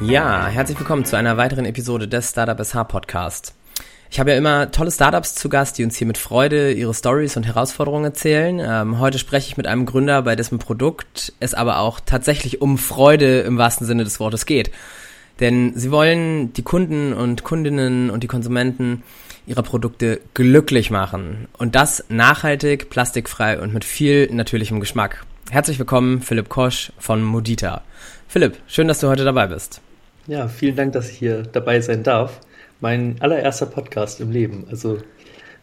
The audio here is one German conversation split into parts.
Ja, herzlich willkommen zu einer weiteren Episode des Startup SH Podcast. Ich habe ja immer tolle Startups zu Gast, die uns hier mit Freude ihre Stories und Herausforderungen erzählen. Ähm, heute spreche ich mit einem Gründer, bei dessen Produkt es aber auch tatsächlich um Freude im wahrsten Sinne des Wortes geht. Denn sie wollen die Kunden und Kundinnen und die Konsumenten ihrer Produkte glücklich machen. Und das nachhaltig, plastikfrei und mit viel natürlichem Geschmack. Herzlich willkommen, Philipp Kosch von Modita. Philipp, schön, dass du heute dabei bist. Ja, vielen Dank, dass ich hier dabei sein darf. Mein allererster Podcast im Leben. Also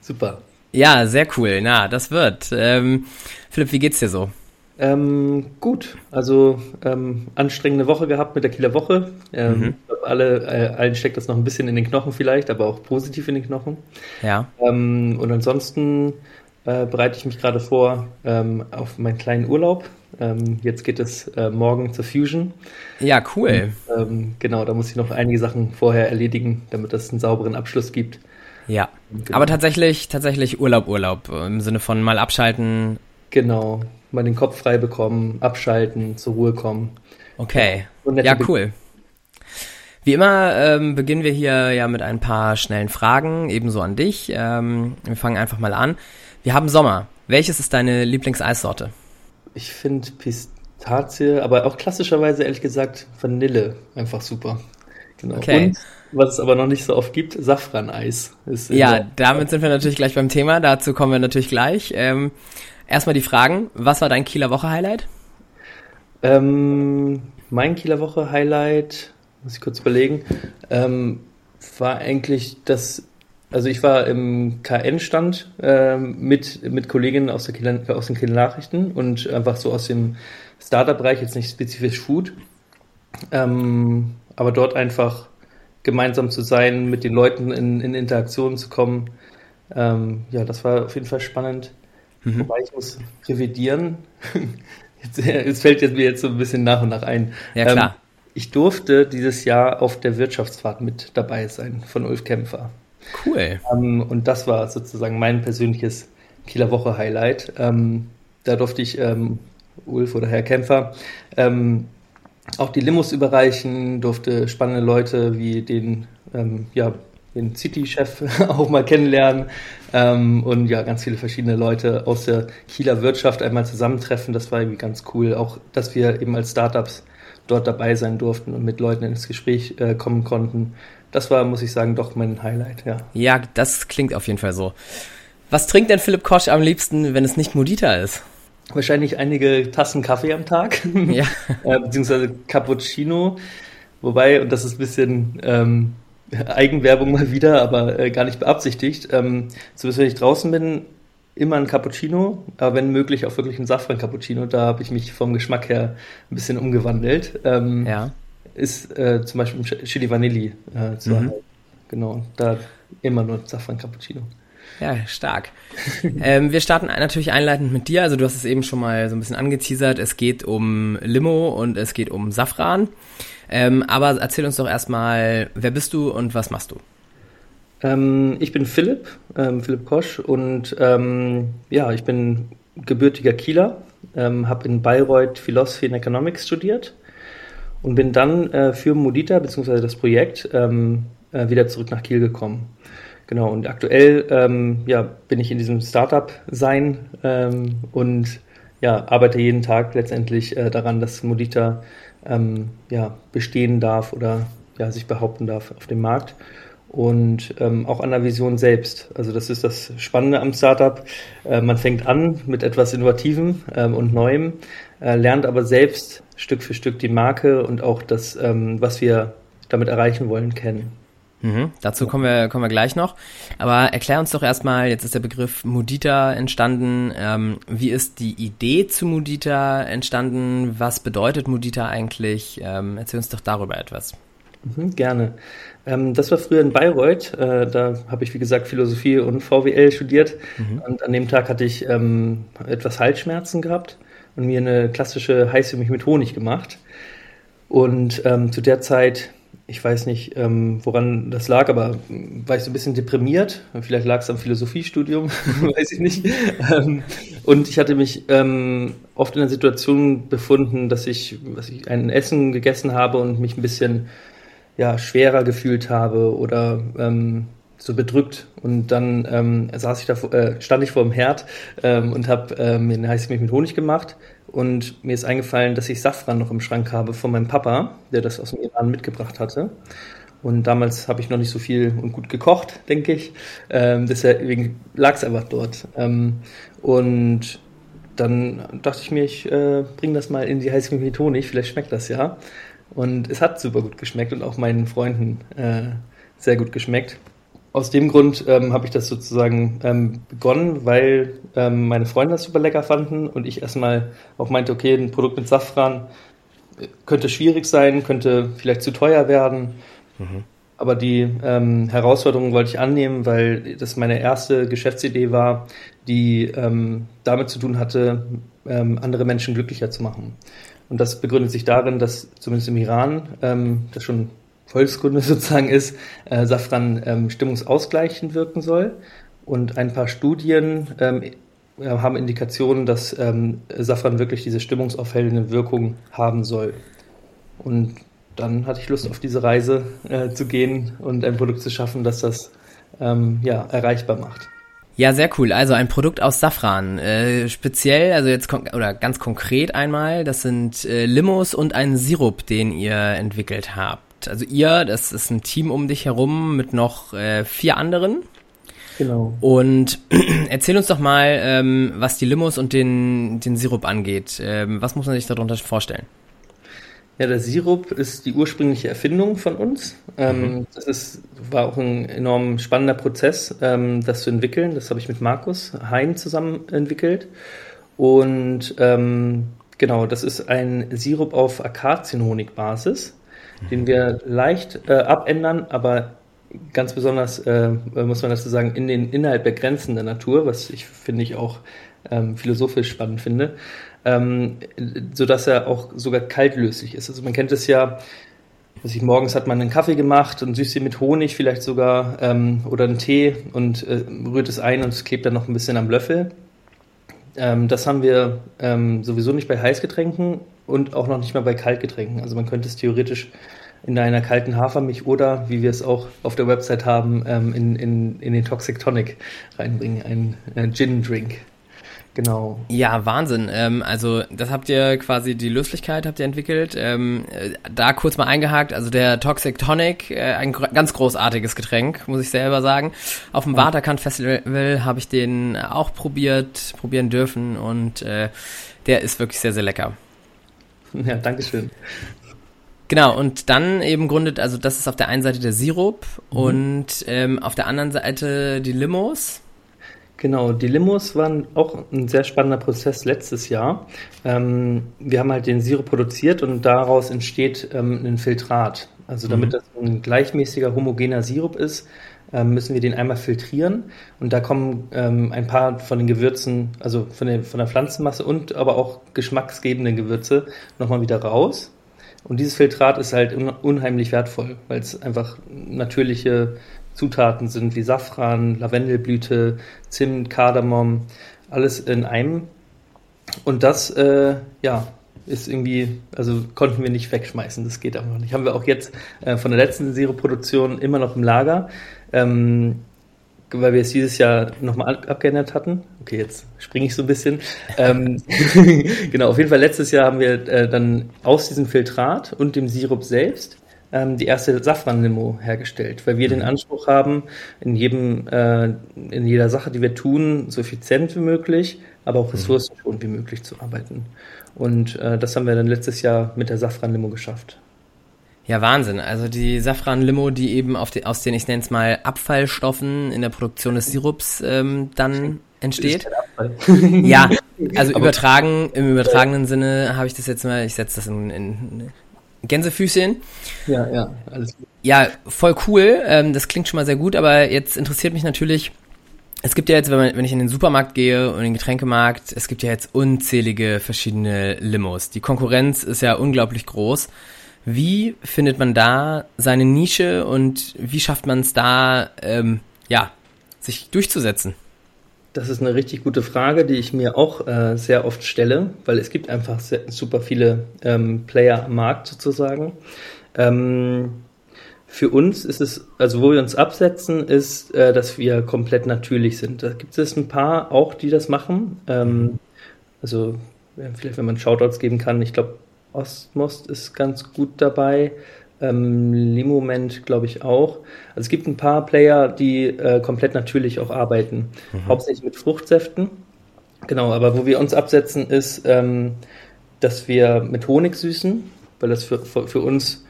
super. Ja, sehr cool. Na, das wird. Ähm, Philipp, wie geht's dir so? Ähm, gut, also ähm, anstrengende Woche gehabt mit der Kieler Woche. Ähm, mhm. Ich glaube, alle, äh, allen steckt das noch ein bisschen in den Knochen vielleicht, aber auch positiv in den Knochen. Ja. Ähm, und ansonsten äh, bereite ich mich gerade vor ähm, auf meinen kleinen Urlaub. Ähm, jetzt geht es äh, morgen zur Fusion. Ja, cool. Und, genau, da muss ich noch einige Sachen vorher erledigen, damit es einen sauberen Abschluss gibt. Ja, genau. aber tatsächlich, tatsächlich Urlaub, Urlaub im Sinne von mal abschalten. Genau, mal den Kopf frei bekommen, abschalten, zur Ruhe kommen. Okay. Ja, cool. Wie immer ähm, beginnen wir hier ja mit ein paar schnellen Fragen, ebenso an dich. Ähm, wir fangen einfach mal an. Wir haben Sommer. Welches ist deine Lieblingseissorte? Ich finde Pistazie, aber auch klassischerweise ehrlich gesagt Vanille einfach super. Genau. Okay. Und was es aber noch nicht so oft gibt, Safraneis. ja, damit sind wir natürlich gleich beim Thema. Dazu kommen wir natürlich gleich. Ähm, Erstmal die Fragen. Was war dein Kieler Woche-Highlight? Ähm, mein Kieler Woche-Highlight, muss ich kurz überlegen, ähm, war eigentlich das, also ich war im KN-Stand ähm, mit, mit Kolleginnen aus, der Kieler, aus den Kieler Nachrichten und einfach so aus dem Startup-Bereich, jetzt nicht spezifisch Food, ähm, aber dort einfach gemeinsam zu sein, mit den Leuten in, in Interaktion zu kommen. Ähm, ja, das war auf jeden Fall spannend. Mhm. Wobei ich muss revidieren. Es fällt jetzt mir jetzt so ein bisschen nach und nach ein. Ja, klar. Ähm, ich durfte dieses Jahr auf der Wirtschaftsfahrt mit dabei sein von Ulf Kämpfer. Cool. Ähm, und das war sozusagen mein persönliches Kieler Woche Highlight. Ähm, da durfte ich ähm, Ulf oder Herr Kämpfer ähm, auch die Limos überreichen, durfte spannende Leute wie den ähm, ja, den City-Chef auch mal kennenlernen ähm, und ja, ganz viele verschiedene Leute aus der Kieler Wirtschaft einmal zusammentreffen. Das war irgendwie ganz cool. Auch, dass wir eben als Startups dort dabei sein durften und mit Leuten ins Gespräch äh, kommen konnten. Das war, muss ich sagen, doch mein Highlight, ja. Ja, das klingt auf jeden Fall so. Was trinkt denn Philipp Kosch am liebsten, wenn es nicht Modita ist? Wahrscheinlich einige Tassen Kaffee am Tag. Ja. äh, beziehungsweise Cappuccino. Wobei, und das ist ein bisschen ähm, Eigenwerbung mal wieder, aber äh, gar nicht beabsichtigt. Ähm, so wenn ich draußen bin, immer ein Cappuccino, aber wenn möglich auch wirklich ein Safran-Cappuccino. Da habe ich mich vom Geschmack her ein bisschen umgewandelt. Ähm, ja. Ist äh, zum Beispiel Chili Vanilli äh, zu mhm. Genau, da immer nur Safran-Cappuccino. Ja, stark. ähm, wir starten natürlich einleitend mit dir. Also du hast es eben schon mal so ein bisschen angeteasert. Es geht um Limo und es geht um Safran. Ähm, aber erzähl uns doch erstmal, wer bist du und was machst du? Ähm, ich bin Philipp, ähm, Philipp Kosch und ähm, ja, ich bin gebürtiger Kieler, ähm, habe in Bayreuth Philosophy and Economics studiert und bin dann äh, für Modita bzw. das Projekt ähm, äh, wieder zurück nach Kiel gekommen. Genau, und aktuell ähm, ja, bin ich in diesem Startup-Sein ähm, und ja, arbeite jeden Tag letztendlich äh, daran, dass Modita ähm, ja, bestehen darf oder ja, sich behaupten darf auf dem Markt. Und ähm, auch an der Vision selbst. Also das ist das Spannende am Startup. Äh, man fängt an mit etwas Innovativem ähm, und Neuem, äh, lernt aber selbst Stück für Stück die Marke und auch das, ähm, was wir damit erreichen wollen, kennen. Mhm, dazu kommen wir, kommen wir gleich noch. Aber erklär uns doch erstmal, jetzt ist der Begriff Mudita entstanden. Ähm, wie ist die Idee zu Mudita entstanden? Was bedeutet Mudita eigentlich? Ähm, erzähl uns doch darüber etwas. Mhm, gerne. Ähm, das war früher in Bayreuth. Äh, da habe ich, wie gesagt, Philosophie und VWL studiert. Mhm. Und an dem Tag hatte ich ähm, etwas Halsschmerzen gehabt und mir eine klassische Heiße mich mit Honig gemacht. Und ähm, zu der Zeit ich weiß nicht, ähm, woran das lag, aber war ich so ein bisschen deprimiert. Vielleicht lag es am Philosophiestudium, weiß ich nicht. Ähm, und ich hatte mich ähm, oft in der Situation befunden, dass ich, was ich ein Essen gegessen habe und mich ein bisschen ja, schwerer gefühlt habe oder ähm, so bedrückt. Und dann ähm, saß ich da, äh, stand ich vor dem Herd ähm, und habe ähm, mir eine heiße Milch mit Honig gemacht. Und mir ist eingefallen, dass ich Safran noch im Schrank habe von meinem Papa, der das aus dem Iran mitgebracht hatte. Und damals habe ich noch nicht so viel und gut gekocht, denke ich. Ähm, deswegen lag es einfach dort. Ähm, und dann dachte ich mir, ich äh, bringe das mal in die heiße Milch mit Honig, vielleicht schmeckt das ja. Und es hat super gut geschmeckt und auch meinen Freunden äh, sehr gut geschmeckt. Aus dem Grund ähm, habe ich das sozusagen ähm, begonnen, weil ähm, meine Freunde das super lecker fanden und ich erstmal auch meinte, okay, ein Produkt mit Safran äh, könnte schwierig sein, könnte vielleicht zu teuer werden. Mhm. Aber die ähm, Herausforderung wollte ich annehmen, weil das meine erste Geschäftsidee war, die ähm, damit zu tun hatte, ähm, andere Menschen glücklicher zu machen. Und das begründet sich darin, dass zumindest im Iran ähm, das schon Volkskunde sozusagen ist, äh, Safran ähm, stimmungsausgleichend wirken soll. Und ein paar Studien ähm, haben Indikationen, dass ähm, Safran wirklich diese stimmungsaufhellende Wirkung haben soll. Und dann hatte ich Lust auf diese Reise äh, zu gehen und ein Produkt zu schaffen, das das ähm, ja, erreichbar macht. Ja, sehr cool. Also ein Produkt aus Safran. Äh, speziell, also jetzt oder ganz konkret einmal, das sind äh, Limos und ein Sirup, den ihr entwickelt habt. Also ihr, das ist ein Team um dich herum mit noch äh, vier anderen. Genau. Und erzähl uns doch mal, ähm, was die Limos und den, den Sirup angeht. Ähm, was muss man sich darunter vorstellen? Ja, der Sirup ist die ursprüngliche Erfindung von uns. Ähm, mhm. Das ist, war auch ein enorm spannender Prozess, ähm, das zu entwickeln. Das habe ich mit Markus Hein zusammen entwickelt. Und ähm, genau, das ist ein Sirup auf Akazienhonigbasis den wir leicht äh, abändern, aber ganz besonders, äh, muss man dazu sagen, in den innerhalb der Grenzen der Natur, was ich finde ich auch ähm, philosophisch spannend finde, ähm, sodass er auch sogar kaltlöslich ist. Also man kennt es ja, dass ich morgens hat man einen Kaffee gemacht und süßt ihn mit Honig vielleicht sogar ähm, oder einen Tee und äh, rührt es ein und es klebt dann noch ein bisschen am Löffel. Ähm, das haben wir ähm, sowieso nicht bei Heißgetränken und auch noch nicht mal bei Kaltgetränken. Also man könnte es theoretisch in einer kalten Hafermilch oder, wie wir es auch auf der Website haben, ähm, in, in, in den Toxic Tonic reinbringen, ein äh, Gin-Drink. Genau. Ja, Wahnsinn. Ähm, also das habt ihr quasi, die Löslichkeit habt ihr entwickelt. Ähm, äh, da kurz mal eingehakt, also der Toxic Tonic, äh, ein ganz großartiges Getränk, muss ich selber sagen. Auf dem ja. Waterkant Festival habe ich den auch probiert, probieren dürfen und äh, der ist wirklich sehr, sehr lecker. Ja, Dankeschön. Genau, und dann eben gründet, also das ist auf der einen Seite der Sirup mhm. und ähm, auf der anderen Seite die Limos. Genau, die Limos waren auch ein sehr spannender Prozess letztes Jahr. Ähm, wir haben halt den Sirup produziert und daraus entsteht ähm, ein Filtrat. Also damit mhm. das ein gleichmäßiger, homogener Sirup ist, ähm, müssen wir den einmal filtrieren und da kommen ähm, ein paar von den Gewürzen, also von der, von der Pflanzenmasse und aber auch geschmacksgebenden Gewürze nochmal wieder raus. Und dieses Filtrat ist halt unheimlich wertvoll, weil es einfach natürliche Zutaten sind wie Safran, Lavendelblüte, Zimt, Kardamom, alles in einem. Und das, äh, ja, ist irgendwie, also konnten wir nicht wegschmeißen, das geht einfach nicht. Haben wir auch jetzt äh, von der letzten Zero-Produktion immer noch im Lager, ähm, weil wir es dieses Jahr nochmal abgeändert hatten. Okay, jetzt springe ich so ein bisschen. ähm, genau, auf jeden Fall letztes Jahr haben wir äh, dann aus diesem Filtrat und dem Sirup selbst ähm, die erste Safran-Limo hergestellt, weil wir mhm. den Anspruch haben, in jedem, äh, in jeder Sache, die wir tun, so effizient wie möglich, aber auch mhm. ressourcenschonend wie möglich zu arbeiten. Und äh, das haben wir dann letztes Jahr mit der Safran-Limo geschafft. Ja, Wahnsinn. Also die Safran-Limo, die eben die, aus den, ich nenne es mal, Abfallstoffen in der Produktion des Sirups ähm, dann entsteht. ja, also übertragen, im übertragenen Sinne habe ich das jetzt mal, ich setze das in, in Gänsefüßchen. Ja, ja, alles gut. Ja, voll cool. Ähm, das klingt schon mal sehr gut, aber jetzt interessiert mich natürlich, es gibt ja jetzt, wenn, man, wenn ich in den Supermarkt gehe und in den Getränkemarkt, es gibt ja jetzt unzählige verschiedene Limos. Die Konkurrenz ist ja unglaublich groß. Wie findet man da seine Nische und wie schafft man es da, ähm, ja, sich durchzusetzen? Das ist eine richtig gute Frage, die ich mir auch äh, sehr oft stelle, weil es gibt einfach sehr, super viele ähm, Player am Markt sozusagen. Ähm, für uns ist es, also wo wir uns absetzen, ist, äh, dass wir komplett natürlich sind. Da gibt es ein paar auch, die das machen. Ähm, also vielleicht, wenn man Shoutouts geben kann, ich glaube, Ostmost ist ganz gut dabei. Ähm, Limoment, glaube ich, auch. Also es gibt ein paar Player, die äh, komplett natürlich auch arbeiten. Mhm. Hauptsächlich mit Fruchtsäften. Genau, aber wo wir uns absetzen, ist, ähm, dass wir mit Honig süßen, weil das für, für, für, uns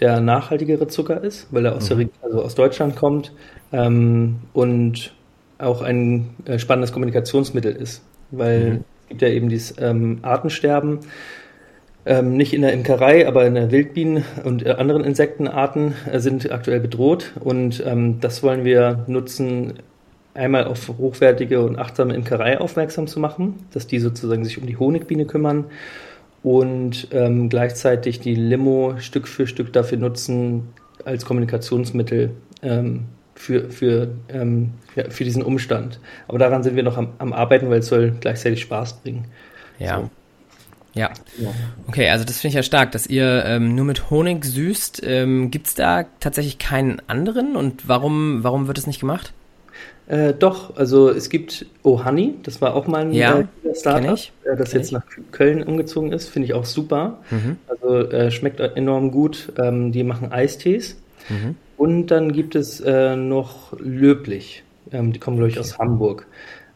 der nachhaltigere Zucker ist, weil er aus, mhm. also aus Deutschland kommt ähm, und auch ein äh, spannendes Kommunikationsmittel ist, weil mhm. es gibt ja eben dieses ähm, Artensterben ähm, nicht in der Imkerei, aber in der Wildbienen und äh, anderen Insektenarten äh, sind aktuell bedroht. Und ähm, das wollen wir nutzen, einmal auf hochwertige und achtsame Imkerei aufmerksam zu machen, dass die sozusagen sich um die Honigbiene kümmern und ähm, gleichzeitig die Limo Stück für Stück dafür nutzen als Kommunikationsmittel ähm, für, für, ähm, ja, für diesen Umstand. Aber daran sind wir noch am, am Arbeiten, weil es soll gleichzeitig Spaß bringen. Ja. So. Ja. Okay, also das finde ich ja stark, dass ihr ähm, nur mit Honig süßt. Ähm, Gibt es da tatsächlich keinen anderen und warum, warum wird es nicht gemacht? Äh, doch, also es gibt Ohani, das war auch mal ein ja, äh, Startup, äh, das jetzt ich. nach Köln umgezogen ist, finde ich auch super. Mhm. Also äh, schmeckt enorm gut. Ähm, die machen Eistees. Mhm. Und dann gibt es äh, noch Löblich. Ähm, die kommen, glaube ich, aus Hamburg.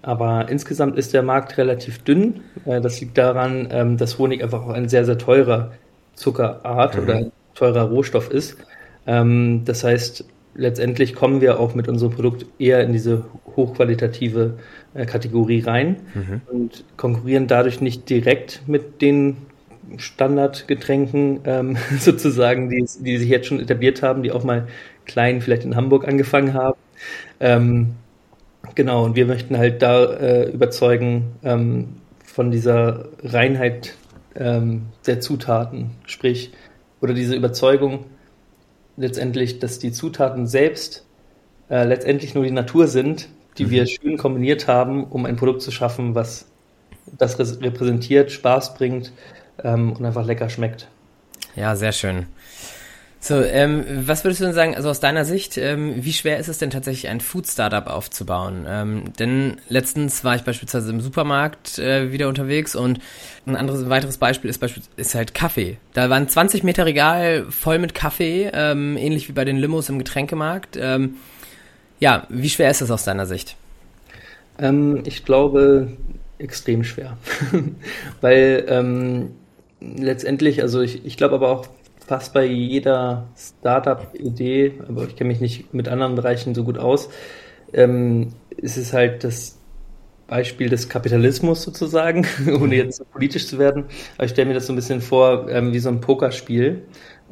Aber insgesamt ist der Markt relativ dünn. Äh, das liegt daran, ähm, dass Honig einfach auch ein sehr, sehr teurer Zuckerart mhm. oder ein teurer Rohstoff ist. Ähm, das heißt, letztendlich kommen wir auch mit unserem Produkt eher in diese hochqualitative äh, Kategorie rein mhm. und konkurrieren dadurch nicht direkt mit den Standardgetränken ähm, sozusagen, die, die sich jetzt schon etabliert haben, die auch mal klein vielleicht in Hamburg angefangen haben. Ähm, Genau, und wir möchten halt da äh, überzeugen ähm, von dieser Reinheit ähm, der Zutaten, sprich, oder diese Überzeugung letztendlich, dass die Zutaten selbst äh, letztendlich nur die Natur sind, die mhm. wir schön kombiniert haben, um ein Produkt zu schaffen, was das repräsentiert, Spaß bringt ähm, und einfach lecker schmeckt. Ja, sehr schön. So, ähm, was würdest du denn sagen, also aus deiner Sicht, ähm, wie schwer ist es denn tatsächlich, ein Food-Startup aufzubauen? Ähm, denn letztens war ich beispielsweise im Supermarkt äh, wieder unterwegs und ein anderes, ein weiteres Beispiel ist, ist halt Kaffee. Da waren 20 Meter Regal voll mit Kaffee, ähm, ähnlich wie bei den Limos im Getränkemarkt. Ähm, ja, wie schwer ist es aus deiner Sicht? Ähm, ich glaube, extrem schwer. Weil ähm, letztendlich, also ich, ich glaube aber auch, fast bei jeder Startup-Idee, aber ich kenne mich nicht mit anderen Bereichen so gut aus, ähm, ist es halt das Beispiel des Kapitalismus sozusagen, ohne jetzt so politisch zu werden. Aber ich stelle mir das so ein bisschen vor ähm, wie so ein Pokerspiel,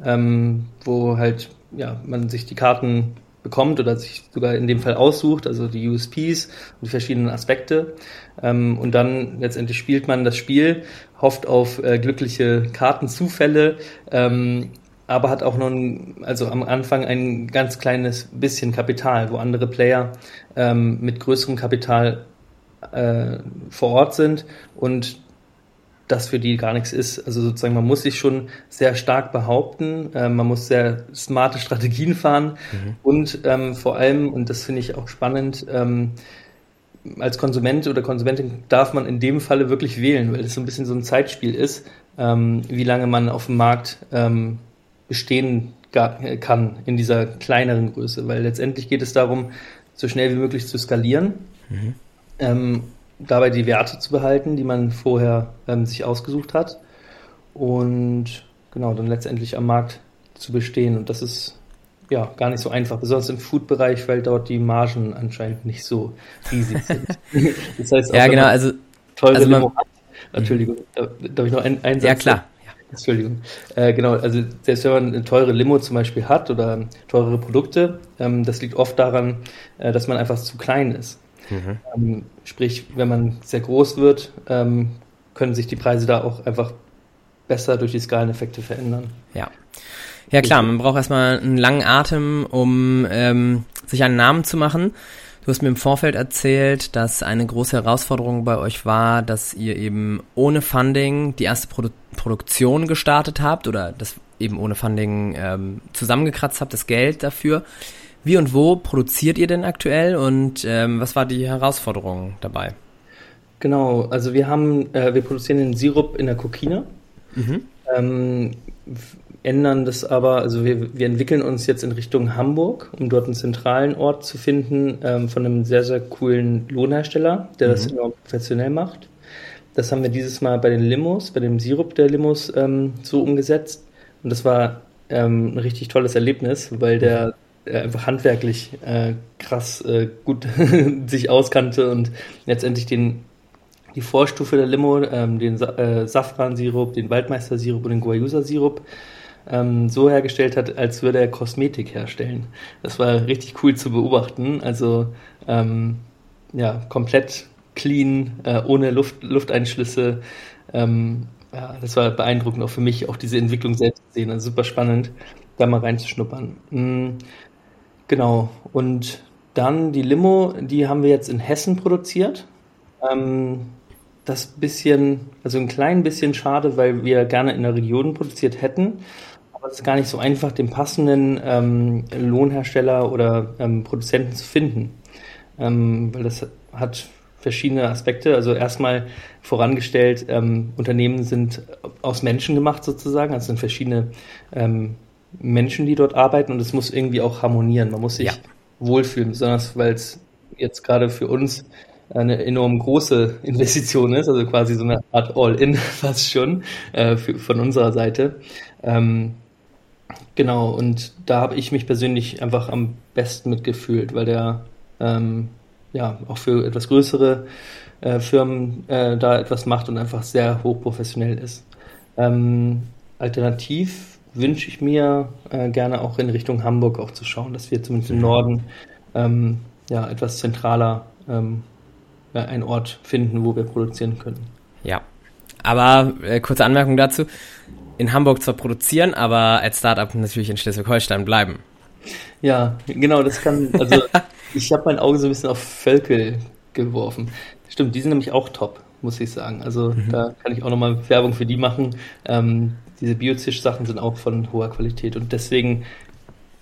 ähm, wo halt ja man sich die Karten bekommt oder sich sogar in dem Fall aussucht, also die USPs und die verschiedenen Aspekte. Ähm, und dann letztendlich spielt man das Spiel, hofft auf äh, glückliche Kartenzufälle, ähm, aber hat auch noch ein, also am Anfang ein ganz kleines bisschen Kapital, wo andere Player ähm, mit größerem Kapital äh, vor Ort sind und das für die gar nichts ist. Also sozusagen, man muss sich schon sehr stark behaupten, äh, man muss sehr smarte Strategien fahren mhm. und ähm, vor allem, und das finde ich auch spannend, ähm, als Konsument oder Konsumentin darf man in dem Falle wirklich wählen, weil es so ein bisschen so ein Zeitspiel ist, ähm, wie lange man auf dem Markt ähm, bestehen kann in dieser kleineren Größe, weil letztendlich geht es darum, so schnell wie möglich zu skalieren. Mhm. Dabei die Werte zu behalten, die man vorher ähm, sich ausgesucht hat und genau dann letztendlich am Markt zu bestehen. Und das ist ja gar nicht so einfach, besonders im Food-Bereich, weil dort die Margen anscheinend nicht so riesig sind. das heißt, auch ja, genau, also teure also man, Entschuldigung, darf ich noch einen, einen Satz? Ja, klar. Entschuldigung. Äh, genau, also selbst wenn man eine teure Limo zum Beispiel hat oder teurere Produkte, ähm, das liegt oft daran, äh, dass man einfach zu klein ist. Mhm. Ähm, sprich, wenn man sehr groß wird, ähm, können sich die Preise da auch einfach besser durch die Skaleneffekte verändern. Ja. Ja klar, man braucht erstmal einen langen Atem, um ähm, sich einen Namen zu machen. Du hast mir im Vorfeld erzählt, dass eine große Herausforderung bei euch war, dass ihr eben ohne Funding die erste Produ Produktion gestartet habt oder das eben ohne Funding ähm, zusammengekratzt habt, das Geld dafür. Wie und wo produziert ihr denn aktuell und ähm, was war die Herausforderung dabei? Genau, also wir haben, äh, wir produzieren den Sirup in der Kokine. Mhm. Ähm, ändern das aber, also wir, wir entwickeln uns jetzt in Richtung Hamburg, um dort einen zentralen Ort zu finden ähm, von einem sehr, sehr coolen Lohnhersteller, der mhm. das enorm professionell macht. Das haben wir dieses Mal bei den Limos, bei dem Sirup der Limos ähm, so umgesetzt. Und das war ähm, ein richtig tolles Erlebnis, weil der äh, einfach handwerklich äh, krass äh, gut sich auskannte und letztendlich den die Vorstufe der Limo, ähm, den Sa äh, Safran-Sirup, den Waldmeister-Sirup und den Guayusa-Sirup ähm, so hergestellt hat, als würde er Kosmetik herstellen. Das war richtig cool zu beobachten. Also ähm, ja, komplett clean, äh, ohne Luft, Lufteinschlüsse. Ähm, ja, das war beeindruckend auch für mich, auch diese Entwicklung selbst zu sehen. Also super spannend, da mal reinzuschnuppern. Genau. Und dann die Limo, die haben wir jetzt in Hessen produziert. Ähm, das bisschen, also ein klein bisschen schade, weil wir gerne in der Region produziert hätten aber es ist gar nicht so einfach, den passenden ähm, Lohnhersteller oder ähm, Produzenten zu finden. Ähm, weil das hat verschiedene Aspekte. Also erstmal vorangestellt, ähm, Unternehmen sind aus Menschen gemacht sozusagen. Also sind verschiedene ähm, Menschen, die dort arbeiten und es muss irgendwie auch harmonieren. Man muss sich ja. wohlfühlen, besonders weil es jetzt gerade für uns eine enorm große Investition ist, also quasi so eine Art All-In fast schon äh, für, von unserer Seite. Ähm, Genau, und da habe ich mich persönlich einfach am besten mitgefühlt, weil der ähm, ja auch für etwas größere äh, Firmen äh, da etwas macht und einfach sehr hochprofessionell ist. Ähm, alternativ wünsche ich mir äh, gerne auch in Richtung Hamburg auch zu schauen, dass wir zumindest im Norden ähm, ja etwas zentraler ähm, ja, einen Ort finden, wo wir produzieren können. Ja, aber äh, kurze Anmerkung dazu in Hamburg zwar produzieren, aber als Startup natürlich in Schleswig-Holstein bleiben. Ja, genau, das kann, also ich habe mein Auge so ein bisschen auf Völkel geworfen. Stimmt, die sind nämlich auch top, muss ich sagen. Also mhm. da kann ich auch nochmal Werbung für die machen. Ähm, diese Biozisch-Sachen sind auch von hoher Qualität und deswegen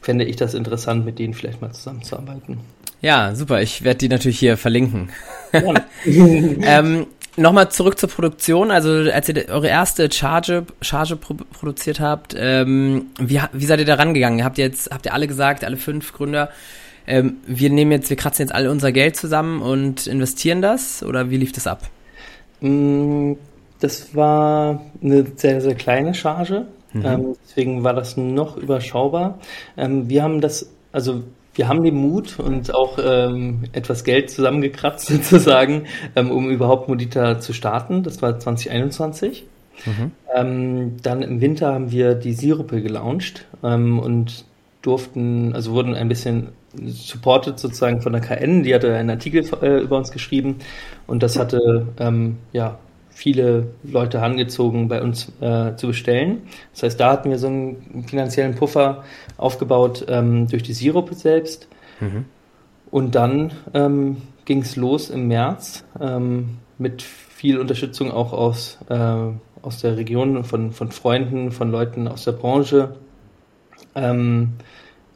fände ich das interessant, mit denen vielleicht mal zusammenzuarbeiten. Ja, super. Ich werde die natürlich hier verlinken. Ja. ähm, Nochmal zurück zur Produktion. Also als ihr eure erste Charge, Charge pro produziert habt, ähm, wie, wie seid ihr da rangegangen? Habt ihr jetzt, habt ihr alle gesagt, alle fünf Gründer, ähm, wir nehmen jetzt, wir kratzen jetzt alle unser Geld zusammen und investieren das? Oder wie lief das ab? Das war eine sehr, sehr kleine Charge. Mhm. Ähm, deswegen war das noch überschaubar. Ähm, wir haben das, also wir haben den Mut und auch ähm, etwas Geld zusammengekratzt sozusagen, ähm, um überhaupt Modita zu starten. Das war 2021. Mhm. Ähm, dann im Winter haben wir die Sirupe gelauncht ähm, und durften, also wurden ein bisschen supported sozusagen von der KN, die hatte einen Artikel äh, über uns geschrieben und das hatte ähm, ja viele Leute angezogen, bei uns äh, zu bestellen. Das heißt, da hatten wir so einen finanziellen Puffer aufgebaut ähm, durch die Sirupe selbst. Mhm. Und dann ähm, ging es los im März ähm, mit viel Unterstützung auch aus, äh, aus der Region, von, von Freunden, von Leuten aus der Branche. Ähm,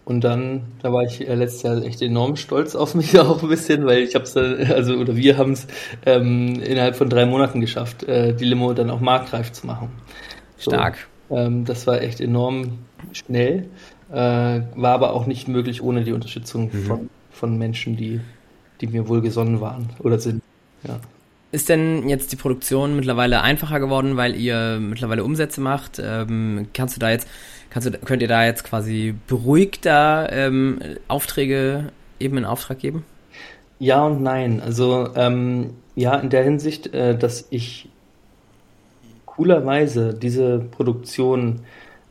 und dann, da war ich äh, letztes Jahr echt enorm stolz auf mich auch ein bisschen, weil ich habe es, also oder wir haben es ähm, innerhalb von drei Monaten geschafft, äh, die Limo dann auch marktreif zu machen. So, Stark. Ähm, das war echt enorm schnell, äh, war aber auch nicht möglich ohne die Unterstützung mhm. von, von Menschen, die, die mir wohlgesonnen waren oder sind. Ja. Ist denn jetzt die Produktion mittlerweile einfacher geworden, weil ihr mittlerweile Umsätze macht? Ähm, kannst du da jetzt Kannst du, könnt ihr da jetzt quasi beruhigter ähm, Aufträge eben in Auftrag geben? Ja und nein. Also ähm, ja, in der Hinsicht, äh, dass ich coolerweise diese Produktion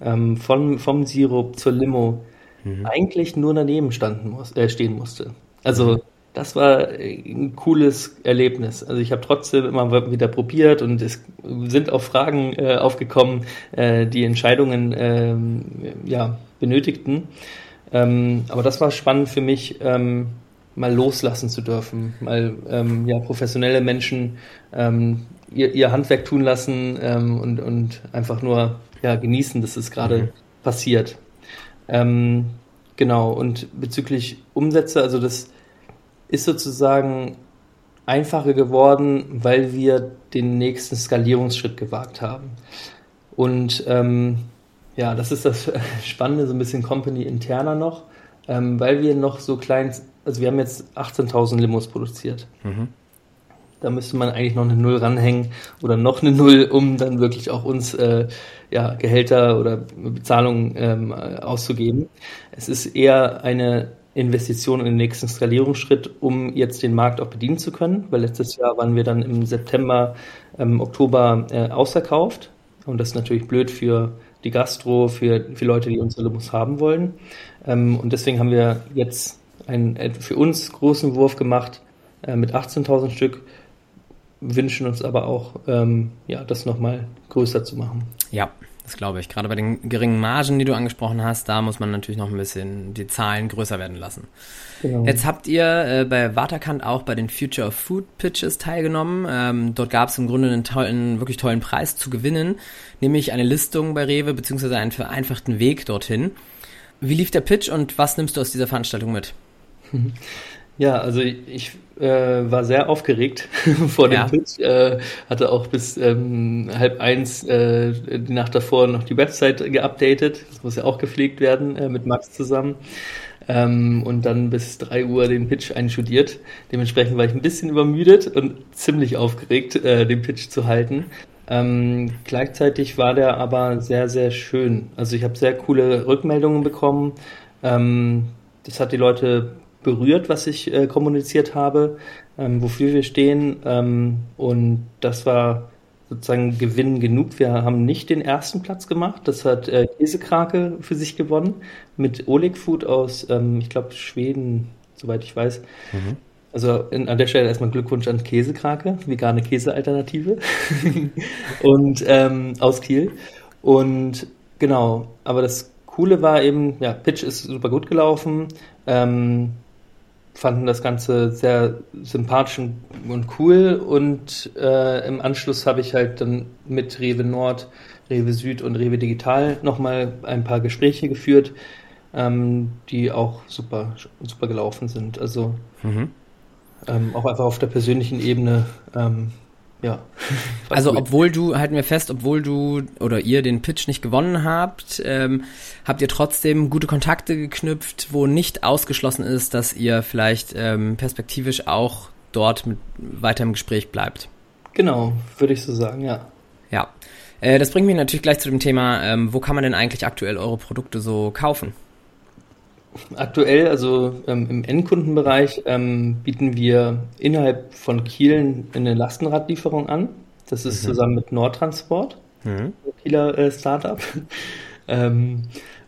ähm, von, vom Sirup zur Limo mhm. eigentlich nur daneben standen muss, äh, stehen musste. Also das war ein cooles Erlebnis. Also ich habe trotzdem immer wieder probiert und es sind auch Fragen äh, aufgekommen, äh, die Entscheidungen ähm, ja, benötigten. Ähm, aber das war spannend für mich, ähm, mal loslassen zu dürfen, mal ähm, ja, professionelle Menschen ähm, ihr, ihr Handwerk tun lassen ähm, und, und einfach nur ja, genießen, dass es gerade mhm. passiert. Ähm, genau, und bezüglich Umsätze, also das ist sozusagen einfacher geworden, weil wir den nächsten Skalierungsschritt gewagt haben. Und ähm, ja, das ist das Spannende, so ein bisschen Company interner noch, ähm, weil wir noch so klein, also wir haben jetzt 18.000 Limos produziert. Mhm. Da müsste man eigentlich noch eine Null ranhängen oder noch eine Null, um dann wirklich auch uns äh, ja, Gehälter oder Bezahlungen ähm, auszugeben. Es ist eher eine Investition in den nächsten Skalierungsschritt, um jetzt den Markt auch bedienen zu können, weil letztes Jahr waren wir dann im September, ähm, Oktober äh, ausverkauft und das ist natürlich blöd für die Gastro, für, für Leute, die unsere Limos haben wollen. Ähm, und deswegen haben wir jetzt einen äh, für uns großen Wurf gemacht äh, mit 18.000 Stück wünschen uns aber auch, ähm, ja, das nochmal größer zu machen. Ja, das glaube ich. Gerade bei den geringen Margen, die du angesprochen hast, da muss man natürlich noch ein bisschen die Zahlen größer werden lassen. Genau. Jetzt habt ihr äh, bei Waterkant auch bei den Future of Food Pitches teilgenommen. Ähm, dort gab es im Grunde einen tollen, wirklich tollen Preis zu gewinnen, nämlich eine Listung bei Rewe beziehungsweise einen vereinfachten Weg dorthin. Wie lief der Pitch und was nimmst du aus dieser Veranstaltung mit? Ja, also ich äh, war sehr aufgeregt vor dem ja. Pitch, äh, hatte auch bis ähm, halb eins äh, die Nacht davor noch die Website geupdatet. Das muss ja auch gepflegt werden äh, mit Max zusammen. Ähm, und dann bis drei Uhr den Pitch einstudiert. Dementsprechend war ich ein bisschen übermüdet und ziemlich aufgeregt, äh, den Pitch zu halten. Ähm, gleichzeitig war der aber sehr, sehr schön. Also ich habe sehr coole Rückmeldungen bekommen. Ähm, das hat die Leute berührt, was ich äh, kommuniziert habe, ähm, wofür wir stehen. Ähm, und das war sozusagen Gewinn genug. Wir haben nicht den ersten Platz gemacht. Das hat äh, Käsekrake für sich gewonnen mit Oleg Food aus, ähm, ich glaube, Schweden, soweit ich weiß. Mhm. Also in, an der Stelle erstmal Glückwunsch an Käsekrake, vegane Käsealternative. und ähm, aus Kiel. Und genau, aber das Coole war eben, ja, Pitch ist super gut gelaufen. Ähm, fanden das Ganze sehr sympathisch und cool und äh, im Anschluss habe ich halt dann mit Rewe Nord, Rewe Süd und Rewe Digital nochmal ein paar Gespräche geführt, ähm, die auch super, super gelaufen sind. Also mhm. ähm, auch einfach auf der persönlichen Ebene ähm, ja. Also obwohl du, halten wir fest, obwohl du oder ihr den Pitch nicht gewonnen habt, ähm, habt ihr trotzdem gute Kontakte geknüpft, wo nicht ausgeschlossen ist, dass ihr vielleicht ähm, perspektivisch auch dort mit weiter im Gespräch bleibt. Genau, würde ich so sagen, ja. Ja. Äh, das bringt mich natürlich gleich zu dem Thema, ähm, wo kann man denn eigentlich aktuell eure Produkte so kaufen? Aktuell, also ähm, im Endkundenbereich, ähm, bieten wir innerhalb von Kiel eine Lastenradlieferung an. Das ist mhm. zusammen mit Nordtransport, mhm. Kieler äh, Startup. ähm,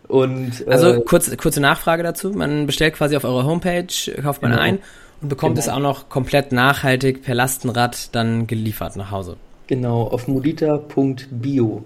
und, äh, also kurz, kurze Nachfrage dazu. Man bestellt quasi auf eurer Homepage, kauft man genau. ein und bekommt genau. es auch noch komplett nachhaltig per Lastenrad dann geliefert nach Hause. Genau, auf modita.bio.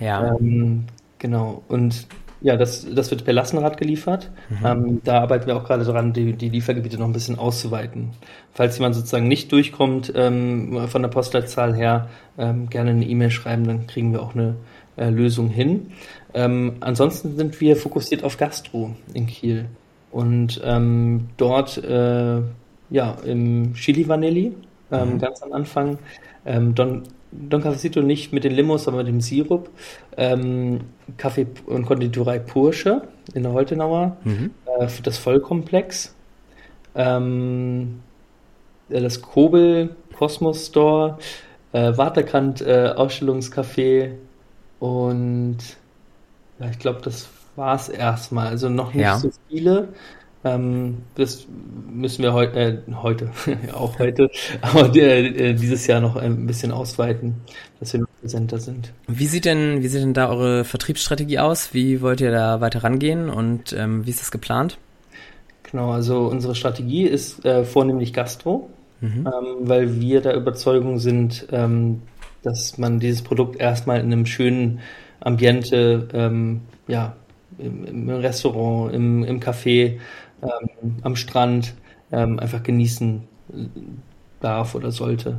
Ja. Ähm, genau. Und ja, das, das wird per Lastenrad geliefert. Mhm. Ähm, da arbeiten wir auch gerade dran, die, die Liefergebiete noch ein bisschen auszuweiten. Falls jemand sozusagen nicht durchkommt ähm, von der Postleitzahl her, ähm, gerne eine E-Mail schreiben, dann kriegen wir auch eine äh, Lösung hin. Ähm, ansonsten sind wir fokussiert auf Gastro in Kiel. Und ähm, dort, äh, ja, im Chili Vanilli, ähm, mhm. ganz am Anfang, Don Don Cafecito nicht mit den Limos, sondern mit dem Sirup. Ähm, Kaffee und Konditorei Pursche in der Holtenauer. Mhm. Äh, das Vollkomplex. Ähm, das Kobel Kosmos Store. Äh, Waterkant äh, Ausstellungscafé. Und ja, ich glaube, das war es erstmal. Also noch nicht ja. so viele. Ähm, das müssen wir heu äh, heute, auch heute, aber äh, dieses Jahr noch ein bisschen ausweiten, dass wir noch präsenter sind. Wie sieht denn, wie sieht denn da eure Vertriebsstrategie aus? Wie wollt ihr da weiter rangehen und ähm, wie ist das geplant? Genau, also unsere Strategie ist äh, vornehmlich Gastro, mhm. ähm, weil wir der Überzeugung sind, ähm, dass man dieses Produkt erstmal in einem schönen Ambiente, ähm, ja, im, im, Restaurant, im, im Café, ähm, am Strand ähm, einfach genießen darf oder sollte.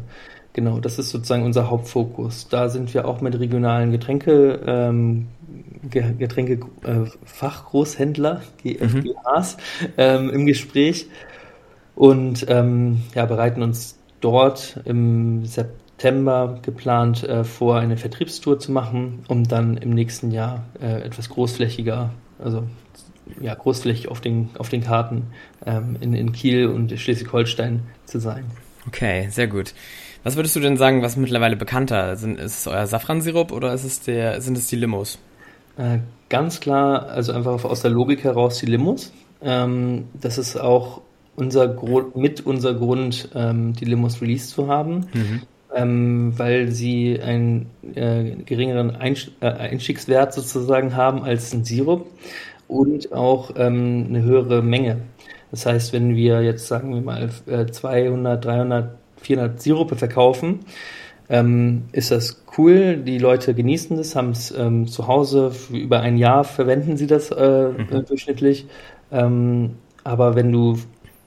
Genau, das ist sozusagen unser Hauptfokus. Da sind wir auch mit regionalen Getränke, ähm, Getränke äh, Fachgroßhändler, GFGHs, mhm. ähm, im Gespräch und ähm, ja, bereiten uns dort im September geplant äh, vor, eine Vertriebstour zu machen, um dann im nächsten Jahr äh, etwas großflächiger, also ja, großflächig auf den, auf den Karten ähm, in, in Kiel und Schleswig-Holstein zu sein. Okay, sehr gut. Was würdest du denn sagen, was mittlerweile bekannter? Sind, ist es euer Safransirup oder ist es der, sind es die Limos? Äh, ganz klar, also einfach aus der Logik heraus die Limos. Ähm, das ist auch unser Grund, mit unser Grund, ähm, die Limos released zu haben, mhm. ähm, weil sie einen äh, geringeren äh, Einstiegswert sozusagen haben als ein Sirup und auch ähm, eine höhere Menge. Das heißt, wenn wir jetzt sagen wir mal 200, 300, 400 Sirupe verkaufen, ähm, ist das cool. Die Leute genießen das, haben es ähm, zu Hause über ein Jahr verwenden sie das äh, mhm. Äh, durchschnittlich. Ähm, aber wenn du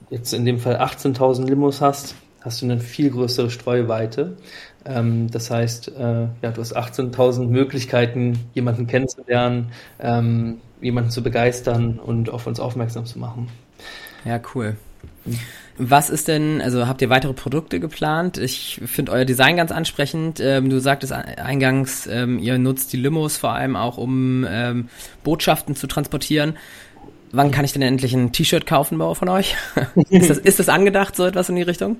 jetzt in dem Fall 18.000 Limos hast, hast du eine viel größere Streuweite. Ähm, das heißt, äh, ja, du hast 18.000 Möglichkeiten, jemanden kennenzulernen, ähm, jemanden zu begeistern und auf uns aufmerksam zu machen. Ja, cool. Was ist denn, also habt ihr weitere Produkte geplant? Ich finde euer Design ganz ansprechend. Ähm, du sagtest eingangs, ähm, ihr nutzt die Limos vor allem auch, um ähm, Botschaften zu transportieren. Wann kann ich denn endlich ein T-Shirt kaufen von euch? ist, das, ist das angedacht, so etwas in die Richtung?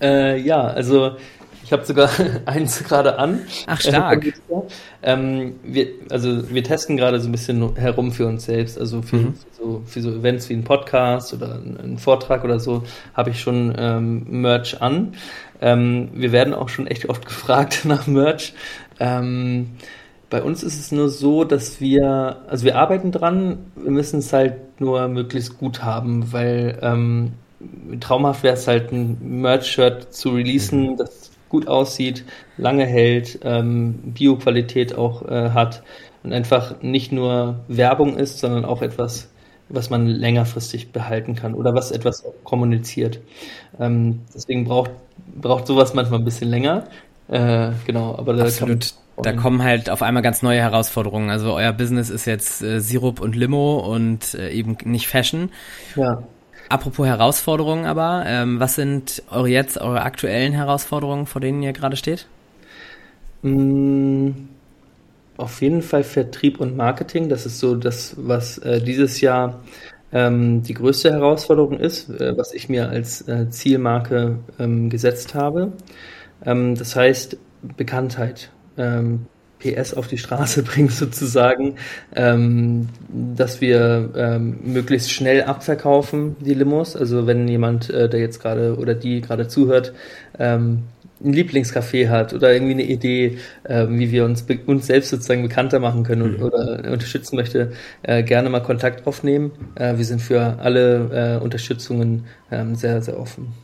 Äh, ja, also ich habe sogar eins gerade an. Ach, stark. Ähm, wir, also wir testen gerade so ein bisschen herum für uns selbst. Also für, mhm. für, so, für so Events wie ein Podcast oder ein, Vortrag oder so habe ich schon ähm, Merch an. Ähm, wir werden auch schon echt oft gefragt nach Merch. Ähm, bei uns ist es nur so, dass wir, also wir arbeiten dran, wir müssen es halt nur möglichst gut haben, weil ähm, traumhaft wäre es halt ein Merch-Shirt zu releasen, mhm. das gut aussieht, lange hält, ähm, Bioqualität auch äh, hat und einfach nicht nur Werbung ist, sondern auch etwas, was man längerfristig behalten kann oder was etwas kommuniziert. Ähm, deswegen braucht, braucht sowas manchmal ein bisschen länger. Äh, genau, aber da Absolut. Da kommen halt auf einmal ganz neue Herausforderungen. Also euer Business ist jetzt äh, Sirup und Limo und äh, eben nicht Fashion. Ja. Apropos Herausforderungen aber, ähm, was sind eure jetzt eure aktuellen Herausforderungen, vor denen ihr gerade steht? Mm, auf jeden Fall Vertrieb und Marketing. Das ist so das, was äh, dieses Jahr ähm, die größte Herausforderung ist, äh, was ich mir als äh, Zielmarke ähm, gesetzt habe. Ähm, das heißt Bekanntheit. PS auf die Straße bringen sozusagen, ähm, dass wir ähm, möglichst schnell abverkaufen die Limos. Also wenn jemand, äh, der jetzt gerade oder die gerade zuhört, ähm, ein Lieblingscafé hat oder irgendwie eine Idee, äh, wie wir uns uns selbst sozusagen bekannter machen können mhm. oder, unterstützen möchte, äh, gerne mal Kontakt aufnehmen. Äh, wir sind für alle äh, Unterstützungen ähm, sehr, sehr offen.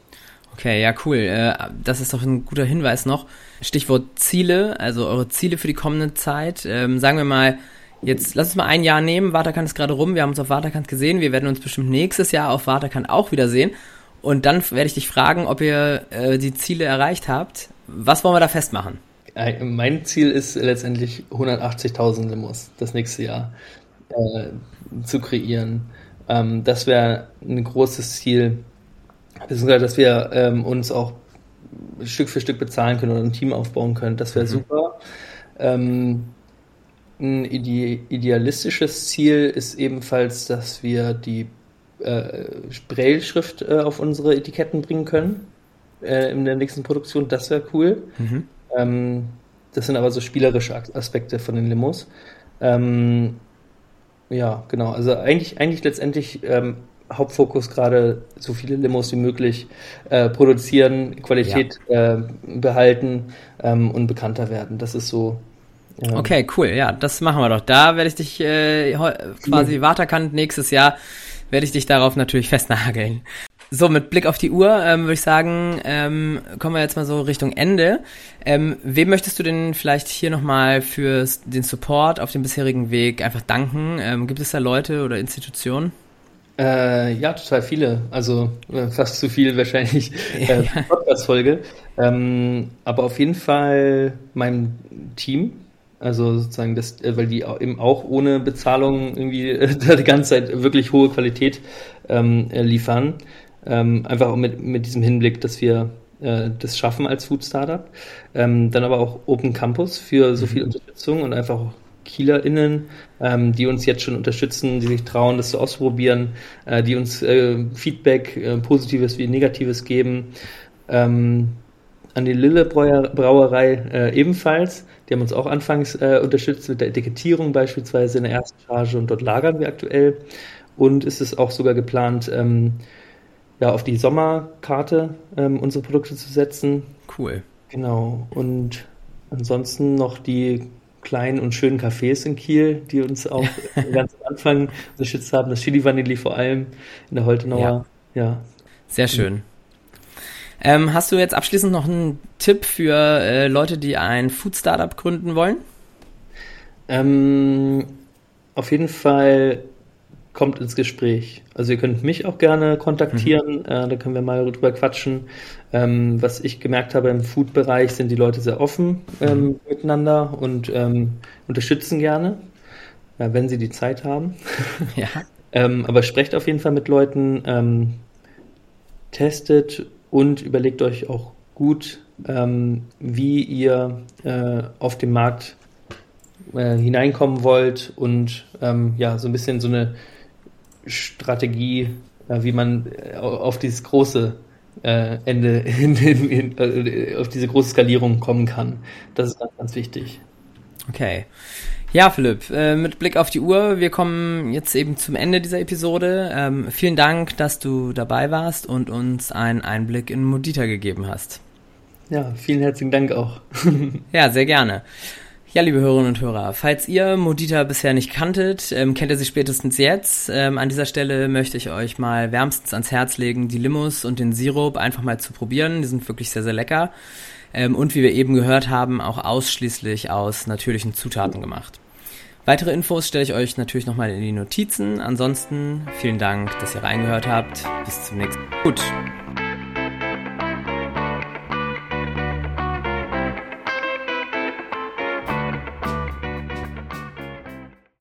Okay, ja, cool. Äh, das ist doch ein guter Hinweis noch. Stichwort Ziele, also eure Ziele für die kommende Zeit. Ähm, sagen wir mal, jetzt lass uns mal ein Jahr nehmen. Waterkant ist gerade rum. Wir haben uns auf Waterkant gesehen. Wir werden uns bestimmt nächstes Jahr auf Waterkant auch wiedersehen. Und dann werde ich dich fragen, ob ihr äh, die Ziele erreicht habt. Was wollen wir da festmachen? Mein Ziel ist letztendlich 180.000 Limos das nächste Jahr äh, zu kreieren. Ähm, das wäre ein großes Ziel beziehungsweise dass wir ähm, uns auch Stück für Stück bezahlen können oder ein Team aufbauen können. Das wäre mhm. super. Ähm, ein ide idealistisches Ziel ist ebenfalls, dass wir die äh, Braille-Schrift äh, auf unsere Etiketten bringen können äh, in der nächsten Produktion. Das wäre cool. Mhm. Ähm, das sind aber so spielerische Aspekte von den Limos. Ähm, ja, genau. Also eigentlich, eigentlich letztendlich ähm, Hauptfokus gerade so viele Limos wie möglich äh, produzieren, Qualität ja. äh, behalten ähm, und bekannter werden. Das ist so. Ja. Okay, cool. Ja, das machen wir doch. Da werde ich dich äh, quasi mhm. Waterkant nächstes Jahr werde ich dich darauf natürlich festnageln. So, mit Blick auf die Uhr ähm, würde ich sagen, ähm, kommen wir jetzt mal so Richtung Ende. Ähm, wem möchtest du denn vielleicht hier nochmal für den Support auf dem bisherigen Weg einfach danken? Ähm, gibt es da Leute oder Institutionen? Äh, ja, total viele. Also äh, fast zu viel wahrscheinlich äh, Podcast-Folge. Ähm, aber auf jeden Fall meinem Team. Also sozusagen, das, äh, weil die eben auch ohne Bezahlung irgendwie äh, die ganze Zeit wirklich hohe Qualität ähm, liefern. Ähm, einfach auch mit, mit diesem Hinblick, dass wir äh, das schaffen als Food Startup. Ähm, dann aber auch Open Campus für so viel mhm. Unterstützung und einfach auch KielerInnen, ähm, die uns jetzt schon unterstützen, die sich trauen, das zu ausprobieren, äh, die uns äh, Feedback, äh, positives wie negatives geben. Ähm, an die Lille Brauerei äh, ebenfalls. Die haben uns auch anfangs äh, unterstützt mit der Etikettierung beispielsweise in der ersten Charge und dort lagern wir aktuell. Und ist es auch sogar geplant, ähm, ja, auf die Sommerkarte ähm, unsere Produkte zu setzen. Cool. Genau. Und ansonsten noch die kleinen und schönen Cafés in Kiel, die uns auch ganz am Anfang unterstützt haben. Das Chili Vanilli vor allem in der Holtenauer. Ja. ja. Sehr schön. Ähm, hast du jetzt abschließend noch einen Tipp für äh, Leute, die ein Food Startup gründen wollen? Ähm, auf jeden Fall kommt ins Gespräch. Also ihr könnt mich auch gerne kontaktieren, mhm. äh, da können wir mal drüber quatschen. Ähm, was ich gemerkt habe im Food-Bereich sind die Leute sehr offen ähm, mhm. miteinander und ähm, unterstützen gerne, ja, wenn sie die Zeit haben. Ja. Ähm, aber sprecht auf jeden Fall mit Leuten, ähm, testet und überlegt euch auch gut, ähm, wie ihr äh, auf dem Markt äh, hineinkommen wollt und ja, so ein bisschen so eine Strategie, äh, wie man äh, auf dieses große äh, Ende, in, in, in, auf diese große Skalierung kommen kann. Das ist ganz, ganz wichtig. Okay. Ja, Philipp, mit Blick auf die Uhr, wir kommen jetzt eben zum Ende dieser Episode. Ähm, vielen Dank, dass du dabei warst und uns einen Einblick in Modita gegeben hast. Ja, vielen herzlichen Dank auch. ja, sehr gerne. Ja, liebe Hörerinnen und Hörer, falls ihr Modita bisher nicht kanntet, ähm, kennt ihr sie spätestens jetzt. Ähm, an dieser Stelle möchte ich euch mal wärmstens ans Herz legen, die Limos und den Sirup einfach mal zu probieren. Die sind wirklich sehr, sehr lecker. Ähm, und wie wir eben gehört haben, auch ausschließlich aus natürlichen Zutaten gemacht. Weitere Infos stelle ich euch natürlich nochmal in die Notizen. Ansonsten vielen Dank, dass ihr reingehört habt. Bis zum nächsten Mal. Gut.